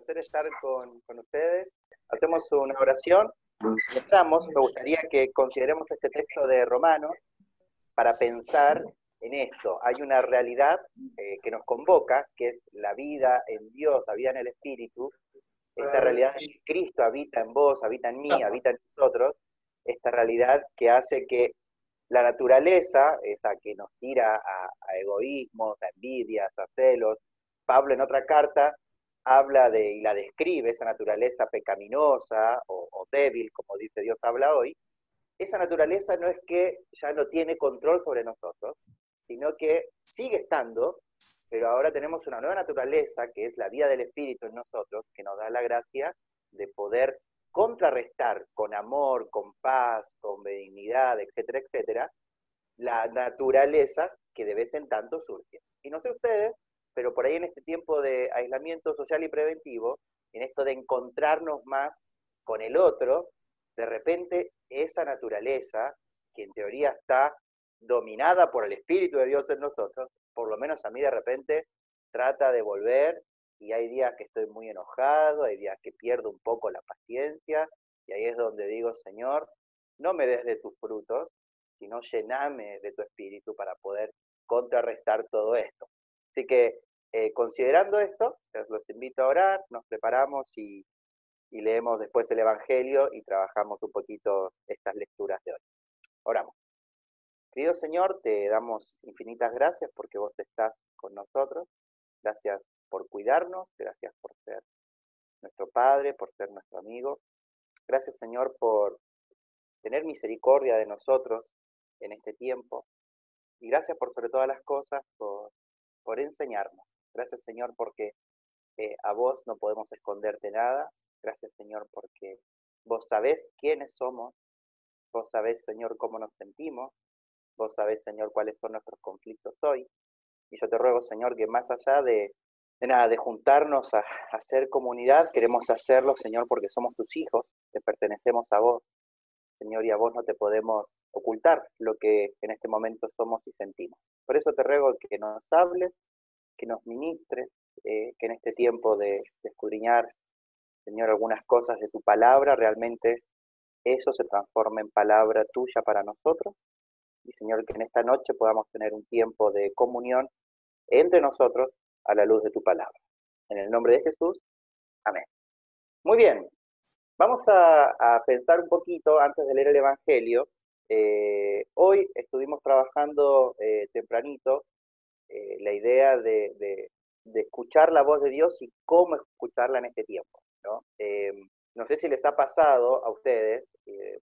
placer estar con, con ustedes. Hacemos una oración. Entramos, me gustaría que consideremos este texto de Romanos para pensar en esto. Hay una realidad eh, que nos convoca, que es la vida en Dios, la vida en el Espíritu. Esta realidad es que Cristo habita en vos, habita en mí, habita en nosotros. Esta realidad que hace que la naturaleza, esa que nos tira a, a egoísmos, a envidias, a celos, Pablo en otra carta habla de y la describe, esa naturaleza pecaminosa o, débil, como dice Dios habla hoy, esa naturaleza no es que ya no tiene control sobre nosotros, sino que sigue estando, pero ahora tenemos una nueva naturaleza, que es la vida del Espíritu en nosotros, que nos da la gracia de poder contrarrestar con amor, con paz, con benignidad, etcétera, etcétera, la naturaleza que de vez en tanto surge. Y no sé ustedes, pero por ahí en este tiempo de aislamiento social y preventivo, en esto de encontrarnos más con el otro, de repente esa naturaleza, que en teoría está dominada por el Espíritu de Dios en nosotros, por lo menos a mí de repente trata de volver y hay días que estoy muy enojado, hay días que pierdo un poco la paciencia y ahí es donde digo, Señor, no me des de tus frutos, sino llename de tu espíritu para poder contrarrestar todo esto. Así que eh, considerando esto, los invito a orar, nos preparamos y, leemos después el Evangelio y trabajamos un poquito estas lecturas de hoy. Oramos. Querido Señor, te damos infinitas gracias porque vos estás con nosotros. Gracias por cuidarnos, gracias por ser nuestro Padre, por ser nuestro amigo. Gracias Señor por tener misericordia de nosotros en este tiempo. Y gracias por sobre todas las cosas, por por enseñarnos. Gracias Señor porque eh, a vos no podemos esconderte nada. Gracias Señor porque vos sabés quiénes somos. Vos sabés Señor cómo nos sentimos. Vos sabés Señor cuáles son nuestros conflictos hoy. Y yo te ruego Señor que más allá de, nada, de juntarnos a, a hacer comunidad, queremos hacerlo Señor porque somos tus hijos, que pertenecemos a vos. Señor, y a vos no te podemos ocultar lo que en este momento somos y sentimos. Por eso te ruego que nos hables, que nos ministres, eh, que en este tiempo de, escudriñar, Señor, algunas cosas de tu palabra, realmente eso se transforme en palabra tuya para nosotros. Y Señor, que en esta noche podamos tener un tiempo de comunión entre nosotros a la luz de tu palabra. En el nombre de Jesús, amén. Muy bien, vamos a pensar un poquito antes de leer el Evangelio eh, hoy estuvimos trabajando eh, tempranito eh, la idea de, escuchar la voz de Dios y cómo escucharla en este tiempo. ¿no? sé si les ha pasado a ustedes,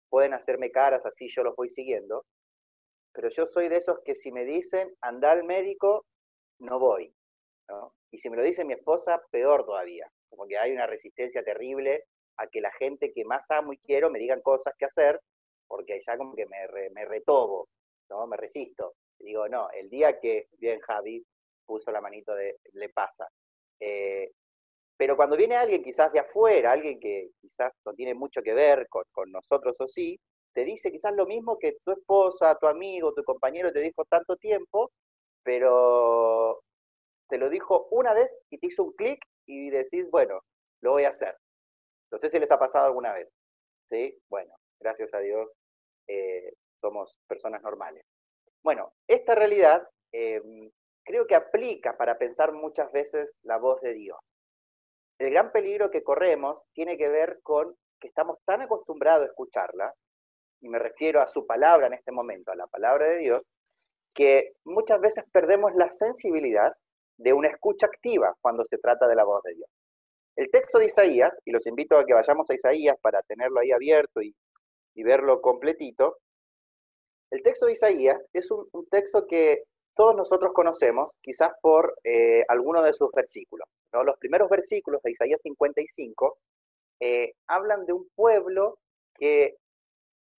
pueden hacerme caras así, yo los voy siguiendo, pero yo soy de esos que si me dicen anda al médico, no voy. Y si me lo dice mi esposa, peor todavía, como que hay una resistencia terrible a que la gente que más amo y quiero me digan cosas que hacer porque ya como que me, me retobo, ¿no? Me resisto. Digo, no, el día que bien Javi puso la manito de le pasa. Eh, pero cuando viene alguien quizás de afuera, alguien que quizás no tiene mucho que ver con, con, nosotros o sí, te dice quizás lo mismo que tu esposa, tu amigo, tu compañero te dijo tanto tiempo, pero te lo dijo una vez y te hizo un clic y decís, bueno, lo voy a hacer. No sé si les ha pasado alguna vez. ¿Sí? Bueno, gracias a Dios, eh, somos personas normales. Bueno, esta realidad em, creo que aplica para pensar muchas veces la voz de Dios. El gran peligro que corremos tiene que ver con que estamos tan acostumbrados a escucharla, y me refiero a su palabra en este momento, a la palabra de Dios, que muchas veces perdemos la sensibilidad de una escucha activa cuando se trata de la voz de Dios. El texto de Isaías, y los invito a que vayamos a Isaías para tenerlo ahí abierto y y verlo completito, el texto de Isaías es un, texto que todos nosotros conocemos, quizás por eh, alguno de sus versículos. Los primeros versículos de Isaías 55 eh, hablan de un pueblo que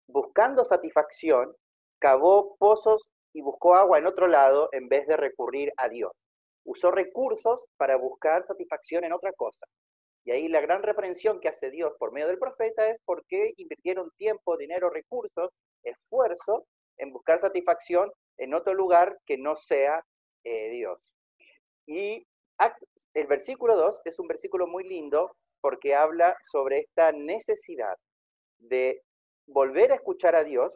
buscando satisfacción cavó pozos y buscó agua en otro lado en vez de recurrir a Dios. Usó recursos para buscar satisfacción en otra cosa. Y ahí la gran reprensión que hace Dios por medio del profeta es por qué invirtieron tiempo, dinero, recursos, esfuerzo en buscar satisfacción en otro lugar que no sea eh, Dios. Y el versículo 2 es un versículo muy lindo porque habla sobre esta necesidad de volver a escuchar a Dios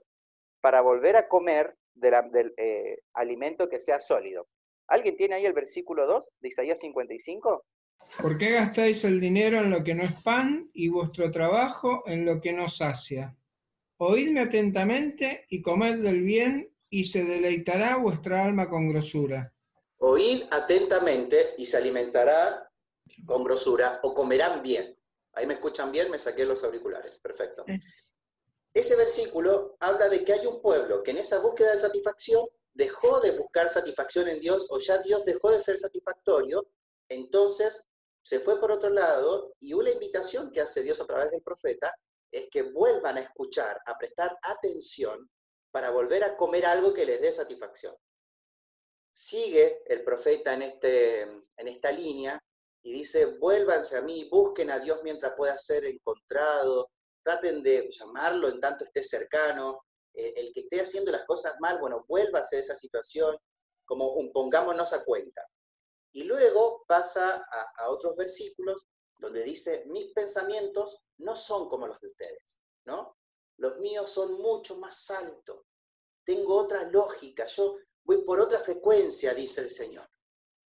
para volver a comer del eh, alimento que sea sólido. ¿Alguien tiene ahí el versículo 2 de Isaías 55? ¿Por qué gastáis el dinero en lo que no es pan y vuestro trabajo en lo que no sacia? Oídme atentamente y comed del bien y se deleitará vuestra alma con grosura. Oíd atentamente y se alimentará con grosura o comerán bien. Ahí me escuchan bien, me saqué los auriculares. Perfecto. Ese versículo habla de que hay un pueblo que en esa búsqueda de satisfacción dejó de buscar satisfacción en Dios o ya Dios dejó de ser satisfactorio, entonces se fue por otro lado y una invitación que hace Dios a través del profeta es que vuelvan a escuchar, a prestar atención para volver a comer algo que les dé satisfacción. Sigue el profeta en, este, en esta línea y dice, vuélvanse a mí, busquen a Dios mientras pueda ser encontrado, traten de llamarlo en tanto esté cercano, eh, el que esté haciendo las cosas mal, bueno, vuélvase de esa situación, como pongámonos a cuenta. Y luego pasa a, otros versículos donde dice, mis pensamientos no son como los de ustedes, ¿no? Los míos son mucho más altos, tengo otra lógica, yo voy por otra frecuencia, dice el Señor.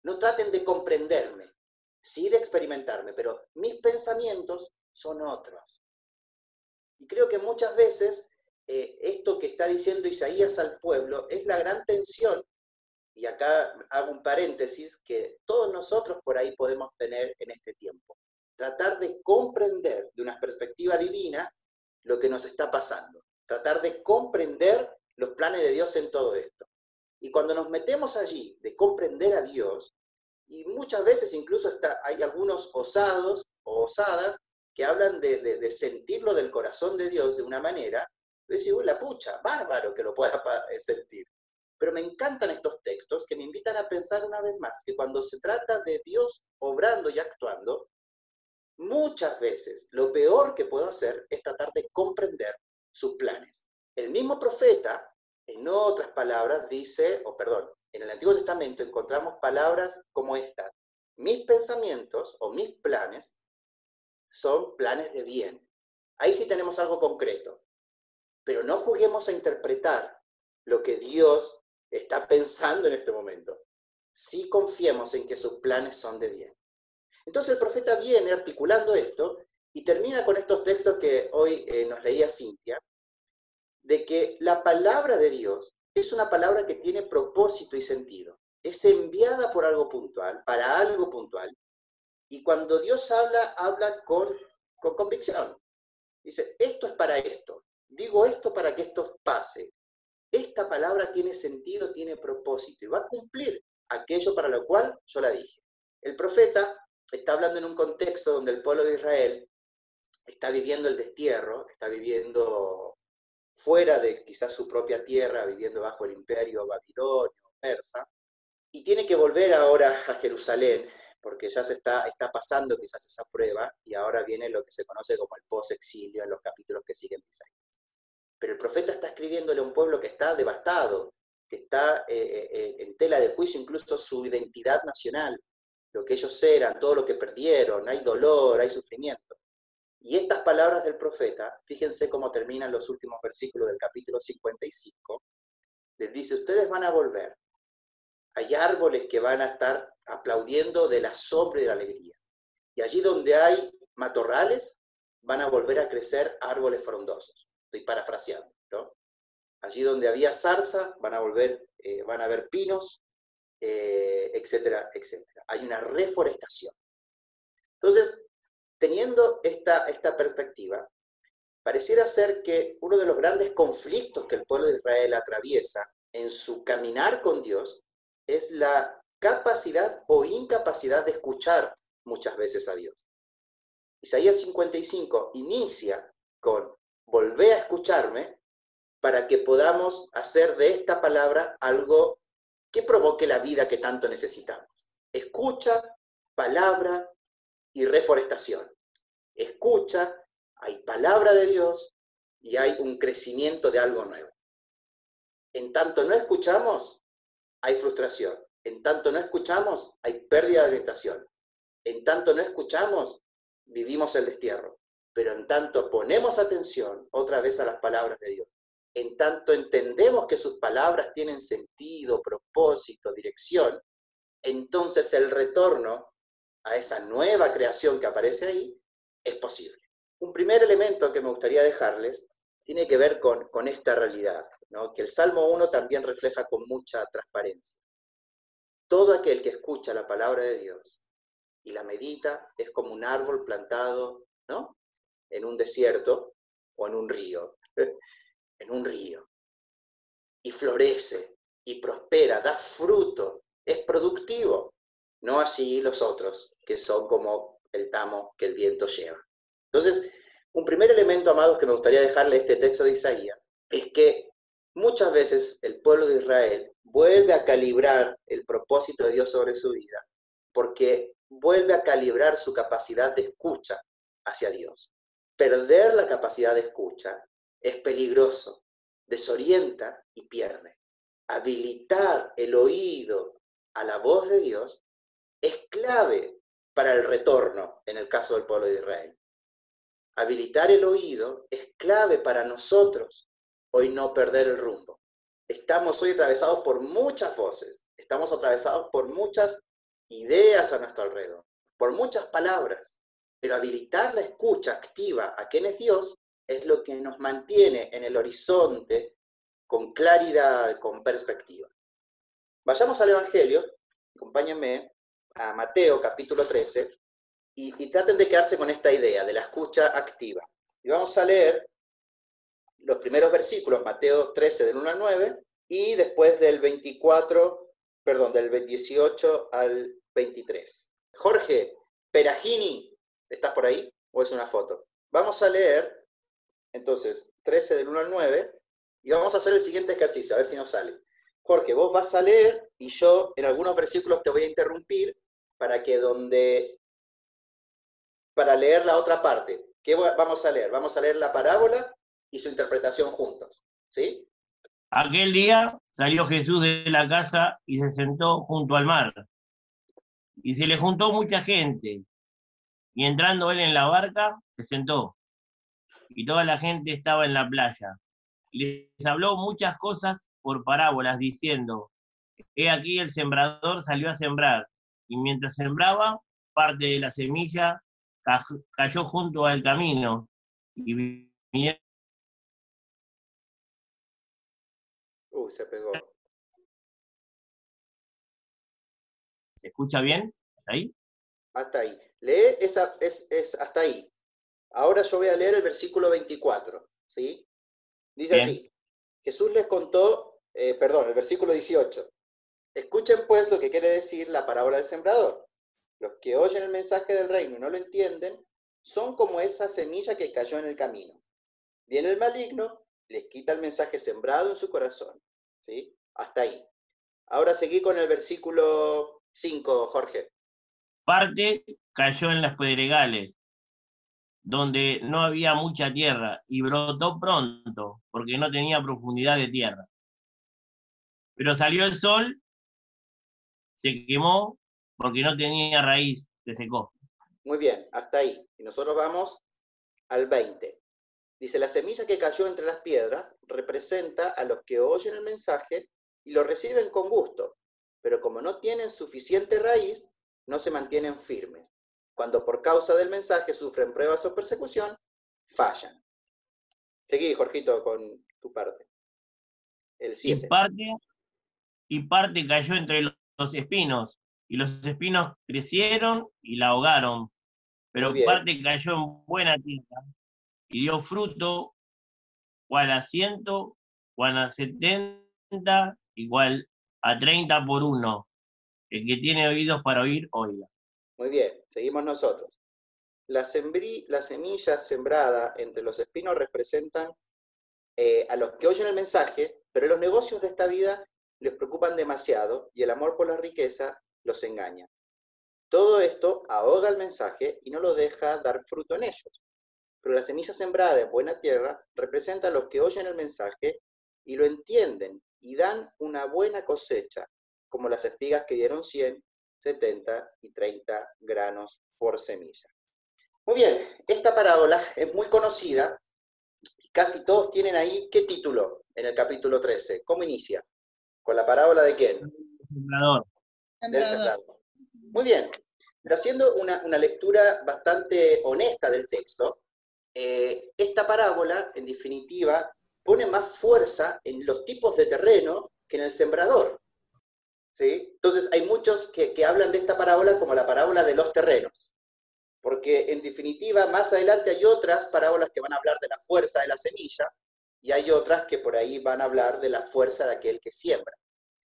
No traten de comprenderme, sí de experimentarme, pero mis pensamientos son otros. Y creo que muchas veces eh, esto que está diciendo Isaías al pueblo es la gran tensión, y acá hago un paréntesis, que todos nosotros por ahí podemos tener en este tiempo. Tratar de comprender de una perspectiva divina lo que nos está pasando. Tratar de comprender los planes de Dios en todo esto. Y cuando nos metemos allí de comprender a Dios, y muchas veces incluso está, hay algunos osados o osadas que hablan de, sentirlo del corazón de Dios de una manera, yo decir, uy, la pucha, bárbaro que lo pueda eh, sentir. Pero me encantan estos textos que me invitan a pensar una vez más que cuando se trata de Dios obrando y actuando, muchas veces lo peor que puedo hacer es tratar de comprender sus planes. El mismo profeta, en otras palabras, dice, o perdón, en el Antiguo Testamento encontramos palabras como esta, mis pensamientos o mis planes son planes de bien. Ahí sí tenemos algo concreto. Pero no juguemos a interpretar lo que Dios está pensando en este momento. Sí confiemos en que sus planes son de bien. Entonces el profeta viene articulando esto y termina con estos textos que hoy eh, nos leía Cintia, de que la palabra de Dios es una palabra que tiene propósito y sentido. Es enviada por algo puntual, para algo puntual, y cuando Dios habla, habla con, con convicción. Dice, esto es para esto. Digo esto para que esto pase. Esta palabra tiene sentido, tiene propósito y va a cumplir aquello para lo cual yo la dije. El profeta está hablando en un contexto donde el pueblo de Israel está viviendo el destierro, está viviendo fuera de quizás su propia tierra, viviendo bajo el imperio babilonio, persa, y tiene que volver ahora a Jerusalén porque ya se está, está pasando quizás esa prueba y ahora viene lo que se conoce como el post-exilio en los capítulos que siguen Isaías. Pero el profeta está escribiéndole a un pueblo que está devastado, que está eh, eh, eh, en tela de juicio incluso su identidad nacional, lo que ellos eran, todo lo que perdieron, hay dolor, hay sufrimiento. Y estas palabras del profeta, fíjense cómo terminan los últimos versículos del capítulo 55, les dice, ustedes van a volver, hay árboles que van a estar aplaudiendo del asombro y de la alegría. Y allí donde hay matorrales, van a volver a crecer árboles frondosos. Estoy parafraseando, ¿no? Allí donde había zarza, van a volver, eh, van a haber pinos, eh, etcétera, etcétera. Hay una reforestación. Entonces, teniendo esta, esta perspectiva, pareciera ser que uno de los grandes conflictos que el pueblo de Israel atraviesa en su caminar con Dios es la capacidad o incapacidad de escuchar muchas veces a Dios. Isaías 55 inicia con, volvé a escucharme para que podamos hacer de esta palabra algo que provoque la vida que tanto necesitamos. Escucha, palabra y reforestación. Escucha, hay palabra de Dios y hay un crecimiento de algo nuevo. En tanto no escuchamos, hay frustración. En tanto no escuchamos, hay pérdida de orientación. En tanto no escuchamos, vivimos el destierro. Pero en tanto ponemos atención otra vez a las palabras de Dios, en tanto entendemos que sus palabras tienen sentido, propósito, dirección, entonces el retorno a esa nueva creación que aparece ahí es posible. Un primer elemento que me gustaría dejarles tiene que ver con, con esta realidad, ¿no? que el Salmo 1 también refleja con mucha transparencia. Todo aquel que escucha la palabra de Dios y la medita es como un árbol plantado ¿no? En un desierto o en un río, en un río, y florece y prospera, da fruto, es productivo, no así los otros, que son como el tamo que el viento lleva. Entonces, un primer elemento, amados, que me gustaría dejarle este texto de Isaías, es que muchas veces el pueblo de Israel vuelve a calibrar el propósito de Dios sobre su vida, porque vuelve a calibrar su capacidad de escucha hacia Dios. Perder la capacidad de escucha es peligroso, desorienta y pierde. Habilitar el oído a la voz de Dios es clave para el retorno en el caso del pueblo de Israel. Habilitar el oído es clave para nosotros hoy no perder el rumbo. Estamos hoy atravesados por muchas voces, estamos atravesados por muchas ideas a nuestro alrededor, por muchas palabras, pero habilitar la escucha activa a quién es Dios es lo que nos mantiene en el horizonte con claridad, con perspectiva. Vayamos al Evangelio, acompáñenme a Mateo capítulo 13, y, traten de quedarse con esta idea de la escucha activa. Y vamos a leer los primeros versículos, Mateo 13 del 1 al 9, y después del 24, perdón, del 18 al 23. Jorge Peragini, ¿estás por ahí? ¿O es una foto? Vamos a leer, entonces, 13 del 1 al 9, y vamos a hacer el siguiente ejercicio, a ver si nos sale. Jorge, vos vas a leer y yo en algunos versículos te voy a interrumpir para que donde para leer la otra parte. ¿Qué vamos a leer? Vamos a leer la parábola y su interpretación juntos. ¿Sí? Aquel día salió Jesús de la casa y se sentó junto al mar. Y se le juntó mucha gente. Y entrando él en la barca, se sentó. Y toda la gente estaba en la playa. Y les habló muchas cosas por parábolas, diciendo, He aquí el sembrador salió a sembrar. Y mientras sembraba, parte de la semilla cayó junto al camino y Uy, se pegó. ¿Se escucha bien? ¿Hasta ahí? Hasta ahí. Lee esa, es, es hasta ahí. Ahora yo voy a leer el versículo 24, ¿sí? Dice así, Jesús les contó, eh, perdón, el versículo 18. Escuchen pues lo que quiere decir la parábola del sembrador. Los que oyen el mensaje del reino y no lo entienden son como esa semilla que cayó en el camino. Viene el maligno, les quita el mensaje sembrado en su corazón. ¿sí? Hasta ahí. Ahora seguí con el versículo 5, Jorge. Parte cayó en las pedregales, donde no había mucha tierra, y brotó pronto, porque no tenía profundidad de tierra. Pero salió el sol, se quemó porque no tenía raíz, se secó. Muy bien, hasta ahí. Y nosotros vamos al 20. Dice, la semilla que cayó entre las piedras representa a los que oyen el mensaje y lo reciben con gusto, pero como no tienen suficiente raíz, no se mantienen firmes. Cuando por causa del mensaje sufren pruebas o persecución, fallan. Seguí, Jorgito, con tu parte. El 7. Y parte, y parte cayó entre los espinos, y los espinos crecieron y la ahogaron, pero parte cayó en buena tierra y dio fruto, igual a ciento, igual a setenta, igual a treinta por uno. El que tiene oídos para oír, oiga. Muy bien, seguimos nosotros. La, la semilla sembrada entre los espinos representan eh, a los que oyen el mensaje, pero los negocios de esta vida les preocupan demasiado y el amor por la riqueza los engaña. Todo esto ahoga el mensaje y no lo deja dar fruto en ellos. Pero la semilla sembrada en buena tierra representa a los que oyen el mensaje y lo entienden y dan una buena cosecha, como las espigas que dieron 100 70 y 30 granos por semilla. Muy bien, esta parábola es muy conocida y casi todos tienen ahí, ¿qué título en el capítulo 13? ¿Cómo inicia? ¿Con la parábola de quién? Sembrador. Del sembrador. Muy bien, pero haciendo una, lectura bastante honesta del texto, eh, esta parábola, en definitiva, pone más fuerza en los tipos de terreno que en el sembrador. Entonces, hay muchos que hablan de esta parábola como la parábola de los terrenos, porque en definitiva, más adelante hay otras parábolas que van a hablar de la fuerza de la semilla y hay otras que por ahí van a hablar de la fuerza de aquel que siembra.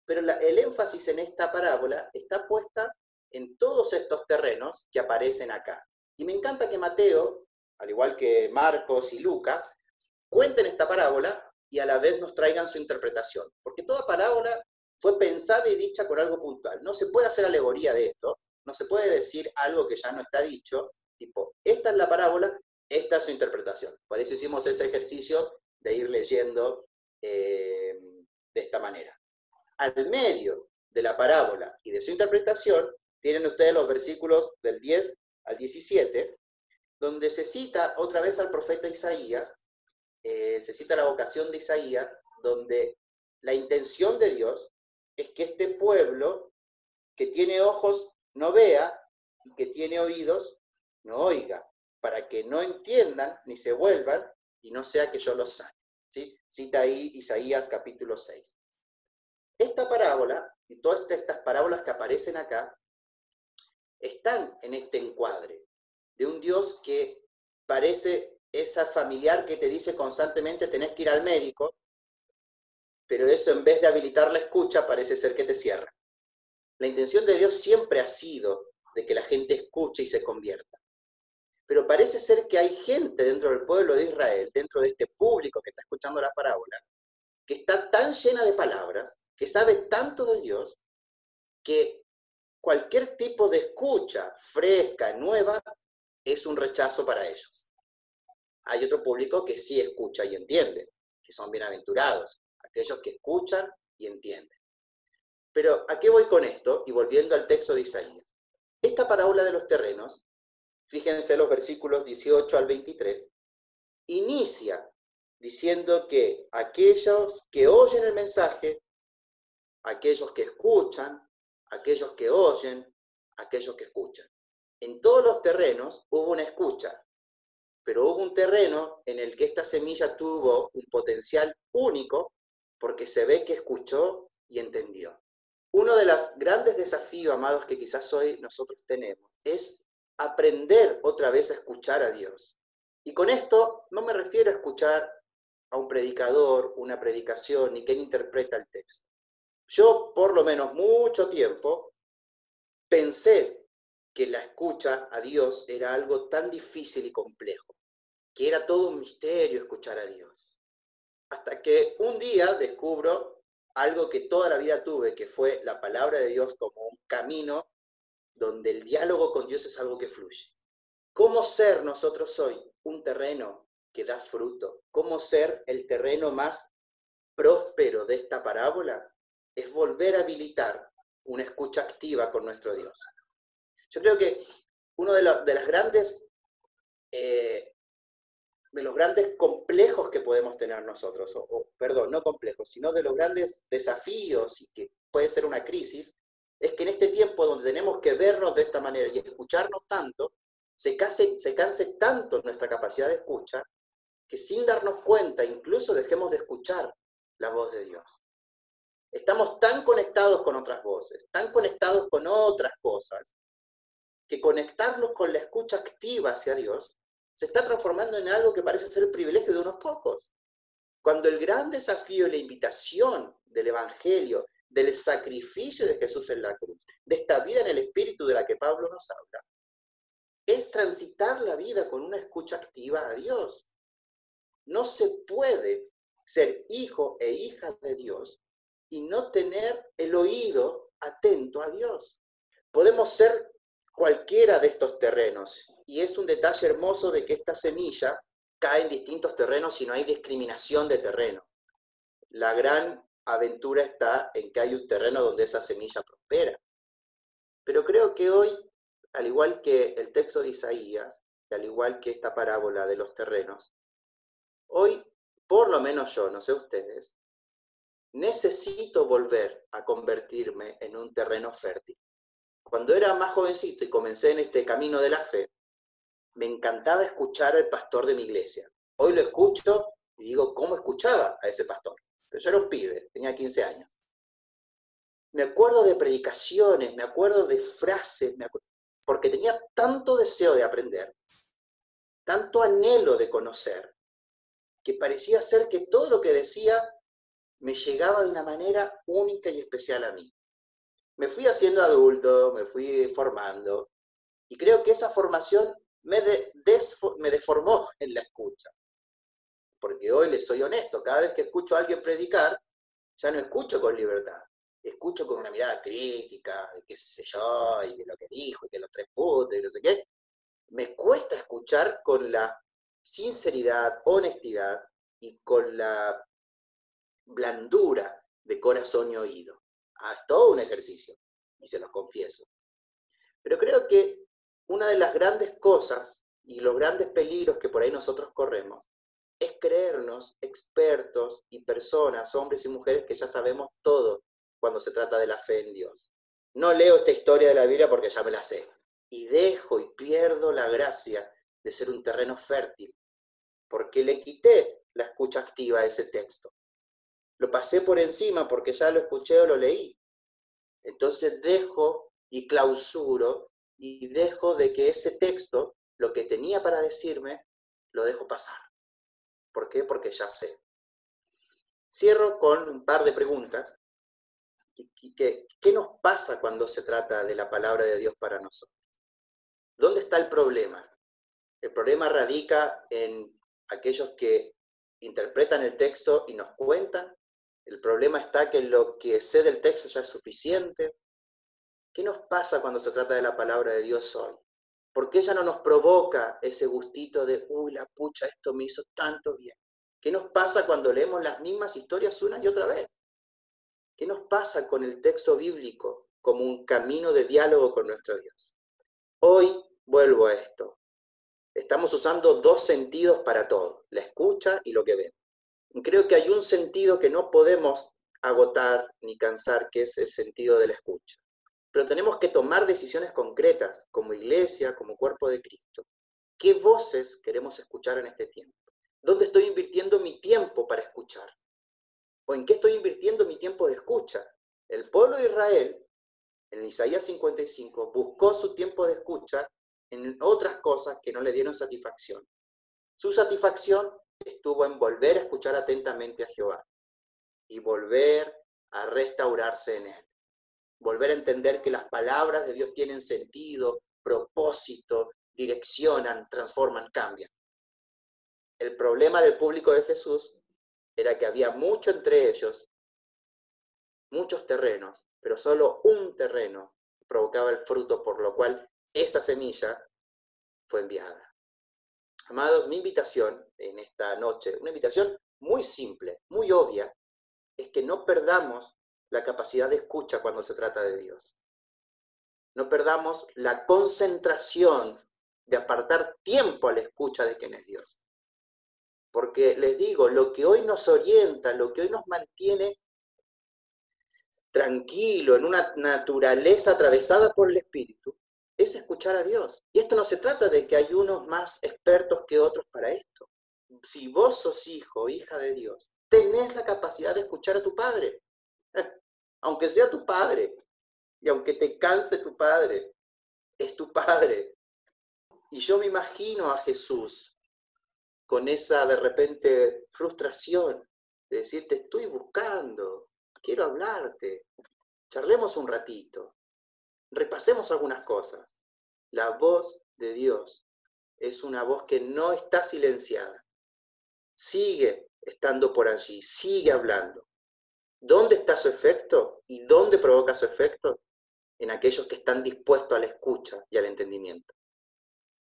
Pero el énfasis en esta parábola está puesta en todos estos terrenos que aparecen acá. Y me encanta que Mateo, al igual que Marcos y Lucas, cuenten esta parábola y a la vez nos traigan su interpretación. Porque toda parábola fue pensada y dicha con algo puntual. No se puede hacer alegoría de esto, no se puede decir algo que ya no está dicho, tipo, esta es la parábola, esta es su interpretación. Por eso hicimos ese ejercicio de ir leyendo eh, de esta manera. Al medio de la parábola y de su interpretación, tienen ustedes los versículos del 10 al 17, donde se cita otra vez al profeta Isaías, eh, se cita la vocación de Isaías, donde la intención de Dios es que este pueblo que tiene ojos no vea y que tiene oídos no oiga, para que no entiendan ni se vuelvan y no sea que yo los sane. ¿sí? Cita ahí Isaías capítulo 6. Esta parábola y todas estas parábolas que aparecen acá están en este encuadre de un Dios que parece esa familiar que te dice constantemente tenés que ir al médico, pero eso en vez de habilitar la escucha parece ser que te cierra. La intención de Dios siempre ha sido de que la gente escuche y se convierta. Pero parece ser que hay gente dentro del pueblo de Israel, dentro de este público que está escuchando la parábola, que está tan llena de palabras, que sabe tanto de Dios, que cualquier tipo de escucha fresca, nueva, es un rechazo para ellos. Hay otro público que sí escucha y entiende, que son bienaventurados, aquellos que escuchan y entienden. Pero ¿a qué voy con esto? Y volviendo al texto de Isaías. Esta parábola de los terrenos, fíjense los versículos 18 al 23, inicia diciendo que aquellos que oyen el mensaje, aquellos que escuchan, aquellos que oyen, aquellos que escuchan. En todos los terrenos hubo una escucha, pero hubo un terreno en el que esta semilla tuvo un potencial único porque se ve que escuchó y entendió. Uno de los grandes desafíos, amados, que quizás hoy nosotros tenemos, es aprender otra vez a escuchar a Dios. Y con esto no me refiero a escuchar a un predicador, una predicación, ni quien interpreta el texto. Yo, por lo menos mucho tiempo, pensé que la escucha a Dios era algo tan difícil y complejo, que era todo un misterio escuchar a Dios. Hasta que un día descubro algo que toda la vida tuve, que fue la palabra de Dios como un camino donde el diálogo con Dios es algo que fluye. ¿Cómo ser nosotros hoy un terreno que da fruto? ¿Cómo ser el terreno más próspero de esta parábola? es volver a habilitar una escucha activa con nuestro Dios. Yo creo que uno de, de las grandes, eh, de los grandes complejos que podemos tener nosotros, o, perdón, no complejos, sino de los grandes desafíos y que puede ser una crisis, es que en este tiempo donde tenemos que vernos de esta manera y escucharnos tanto, se, case, se canse tanto nuestra capacidad de escucha, que sin darnos cuenta incluso dejemos de escuchar la voz de Dios. Estamos tan conectados con otras voces, tan conectados con otras cosas, que conectarnos con la escucha activa hacia Dios se está transformando en algo que parece ser el privilegio de unos pocos. Cuando el gran desafío y la invitación del Evangelio, del sacrificio de Jesús en la cruz, de esta vida en el Espíritu de la que Pablo nos habla, es transitar la vida con una escucha activa a Dios. No se puede ser hijo e hija de Dios y no tener el oído atento a Dios. Podemos ser cualquiera de estos terrenos y es un detalle hermoso de que esta semilla cae en distintos terrenos y no hay discriminación de terreno. La gran aventura está en que hay un terreno donde esa semilla prospera. Pero creo que hoy, al igual que el texto de Isaías, y al igual que esta parábola de los terrenos, hoy, por lo menos yo, no sé ustedes, necesito volver a convertirme en un terreno fértil. Cuando era más jovencito y comencé en este camino de la fe, me encantaba escuchar al pastor de mi iglesia. Hoy lo escucho y digo, ¿cómo escuchaba a ese pastor? Yo era un pibe, tenía 15 años. Me acuerdo de predicaciones, me acuerdo de frases, porque tenía tanto deseo de aprender, tanto anhelo de conocer, que parecía ser que todo lo que decía me llegaba de una manera única y especial a mí. Me fui haciendo adulto, me fui formando, y creo que esa formación me, me deformó en la escucha. Porque hoy les soy honesto, cada vez que escucho a alguien predicar, ya no escucho con libertad, escucho con una mirada crítica, de qué sé yo, y de lo que dijo, y de los tres puntos, y no sé qué. Me cuesta escuchar con la sinceridad, honestidad y con la blandura de corazón y oído. Ah, es todo un ejercicio, y se los confieso. Pero creo que una de las grandes cosas y los grandes peligros que por ahí nosotros corremos es creernos expertos y personas, hombres y mujeres, que ya sabemos todo cuando se trata de la fe en Dios. No leo esta historia de la Biblia porque ya me la sé. Y dejo y pierdo la gracia de ser un terreno fértil, porque le quité la escucha activa a ese texto. Lo pasé por encima porque ya lo escuché o lo leí. Entonces dejo y clausuro y dejo de que ese texto, lo que tenía para decirme, lo dejo pasar. ¿Por qué? Porque ya sé. Cierro con un par de preguntas. ¿Qué, qué nos pasa cuando se trata de la palabra de Dios para nosotros? ¿Dónde está el problema? El problema radica en aquellos que interpretan el texto y nos cuentan el problema está que lo que sé del texto ya es suficiente. ¿Qué nos pasa cuando se trata de la palabra de Dios hoy? ¿Por qué ella no nos provoca ese gustito de, uy, la pucha, esto me hizo tanto bien? ¿Qué nos pasa cuando leemos las mismas historias una y otra vez? ¿Qué nos pasa con el texto bíblico como un camino de diálogo con nuestro Dios? Hoy vuelvo a esto. Estamos usando dos sentidos para todo, la escucha y lo que vemos creo que hay un sentido que no podemos agotar ni cansar, que es el sentido de la escucha. Pero tenemos que tomar decisiones concretas como iglesia, como cuerpo de Cristo. ¿Qué voces queremos escuchar en este tiempo? ¿Dónde estoy invirtiendo mi tiempo para escuchar? ¿O en qué estoy invirtiendo mi tiempo de escucha? El pueblo de Israel, en Isaías 55, buscó su tiempo de escucha en otras cosas que no le dieron satisfacción. Su satisfacción estuvo en volver a escuchar atentamente a Jehová y volver a restaurarse en él. Volver a entender que las palabras de Dios tienen sentido, propósito, direccionan, transforman, cambian. El problema del público de Jesús era que había mucho entre ellos, muchos terrenos, pero solo un terreno provocaba el fruto, por lo cual esa semilla fue enviada. Amados, mi invitación en esta noche, una invitación muy simple, muy obvia, es que no perdamos la capacidad de escucha cuando se trata de Dios. No perdamos la concentración de apartar tiempo a la escucha de quien es Dios. Porque les digo, lo que hoy nos orienta, lo que hoy nos mantiene tranquilo, en una naturaleza atravesada por el Espíritu, es escuchar a Dios. Y esto no se trata de que hay unos más expertos que otros para esto. Si vos sos hijo hija de Dios, tenés la capacidad de escuchar a tu padre. Aunque sea tu padre. Y aunque te canse tu padre, es tu padre. Y yo me imagino a Jesús con esa de repente frustración de decir, te estoy buscando, quiero hablarte, charlemos un ratito. Repasemos algunas cosas. La voz de Dios es una voz que no está silenciada. Sigue estando por allí, sigue hablando. ¿Dónde está su efecto y dónde provoca su efecto? En aquellos que están dispuestos a la escucha y al entendimiento.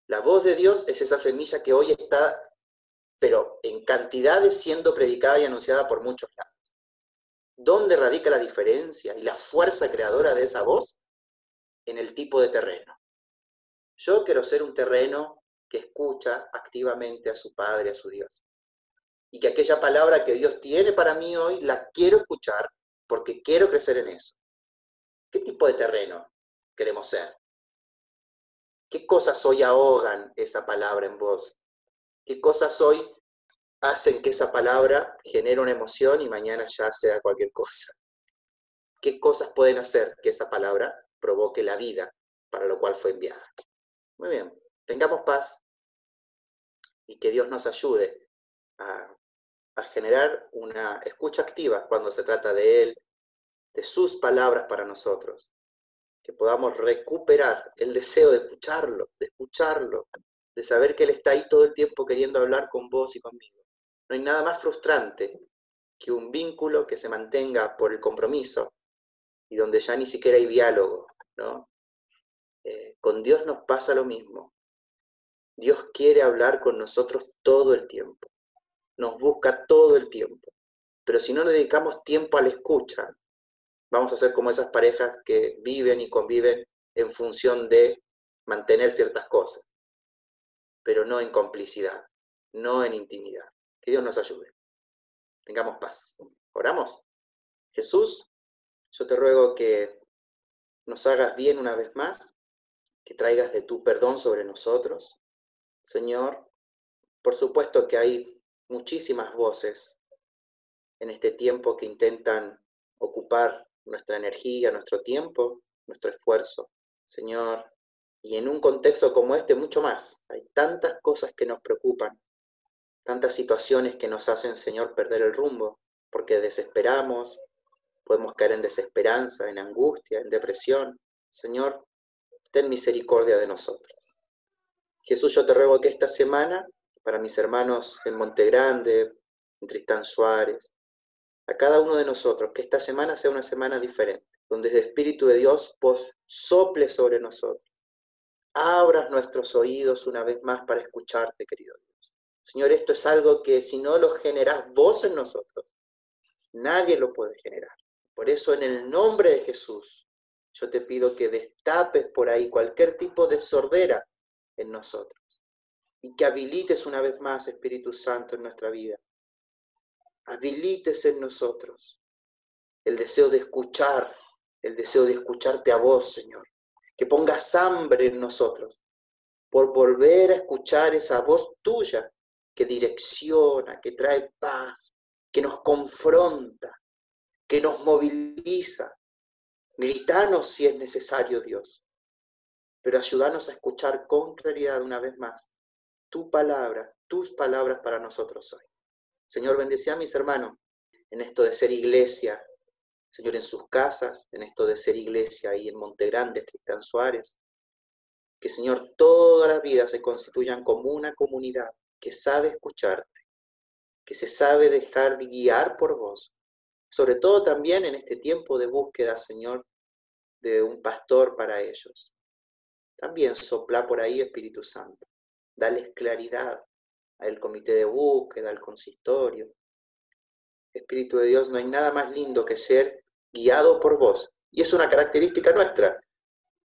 La voz de Dios es esa semilla que hoy está, pero en cantidades siendo predicada y anunciada por muchos lados. ¿Dónde radica la diferencia y la fuerza creadora de esa voz? en el tipo de terreno. Yo quiero ser un terreno que escucha activamente a su Padre, a su Dios. Y que aquella palabra que Dios tiene para mí hoy la quiero escuchar porque quiero crecer en eso. ¿Qué tipo de terreno queremos ser? ¿Qué cosas hoy ahogan esa palabra en vos? ¿Qué cosas hoy hacen que esa palabra genere una emoción y mañana ya sea cualquier cosa? ¿Qué cosas pueden hacer que esa palabra provoque la vida para lo cual fue enviada? Muy bien, tengamos paz y que Dios nos ayude a, a generar una escucha activa cuando se trata de Él, de sus palabras para nosotros, que podamos recuperar el deseo de escucharlo, de escucharlo, de saber que Él está ahí todo el tiempo queriendo hablar con vos y conmigo. No hay nada más frustrante que un vínculo que se mantenga por el compromiso y donde ya ni siquiera hay diálogo. Eh, con Dios nos pasa lo mismo. Dios quiere hablar con nosotros todo el tiempo, nos busca todo el tiempo, pero si no le dedicamos tiempo a la escucha, vamos a ser como esas parejas que viven y conviven en función de mantener ciertas cosas, pero no en complicidad, no en intimidad. Que Dios nos ayude. Tengamos paz. Oramos. Jesús, yo te ruego que nos hagas bien una vez más, que traigas de tu perdón sobre nosotros. Señor, por supuesto que hay muchísimas voces en este tiempo que intentan ocupar nuestra energía, nuestro tiempo, nuestro esfuerzo, Señor. Y en un contexto como este, mucho más. Hay tantas cosas que nos preocupan, tantas situaciones que nos hacen, Señor, perder el rumbo, porque desesperamos, podemos caer en desesperanza, en angustia, en depresión. Señor, ten misericordia de nosotros. Jesús, yo te ruego que esta semana, para mis hermanos en Monte Grande, en Tristán Suárez, a cada uno de nosotros, que esta semana sea una semana diferente, donde el Espíritu de Dios vos sople sobre nosotros. Abras nuestros oídos una vez más para escucharte, querido Dios. Señor, esto es algo que si no lo generás vos en nosotros, nadie lo puede generar. Por eso en el nombre de Jesús, yo te pido que destapes por ahí cualquier tipo de sordera en nosotros y que habilites una vez más, Espíritu Santo, en nuestra vida habilites en nosotros el deseo de escuchar, el deseo de escucharte a vos, Señor. Que pongas hambre en nosotros por volver a escuchar esa voz tuya que direcciona, que trae paz, que nos confronta, que nos moviliza. Gritanos si es necesario, Dios, pero ayúdanos a escuchar con claridad una vez más tu palabra, tus palabras para nosotros hoy. Señor, bendice a mis hermanos en esto de ser iglesia, Señor, en sus casas, en esto de ser iglesia ahí en Monte Grande, Tristán Suárez. Que, Señor, todas las vidas se constituyan como una comunidad que sabe escucharte, que se sabe dejar de guiar por vos. Sobre todo también en este tiempo de búsqueda, Señor, de un pastor para ellos. También sopla por ahí, Espíritu Santo. Dales claridad, al comité de búsqueda, al consistorio. Espíritu de Dios, no hay nada más lindo que ser guiado por vos. Y es una característica nuestra.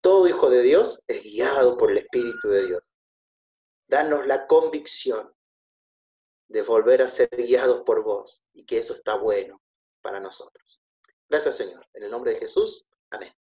Todo hijo de Dios es guiado por el Espíritu de Dios. Danos la convicción de volver a ser guiados por vos y que eso está bueno para nosotros. Gracias Señor. En el nombre de Jesús. Amén.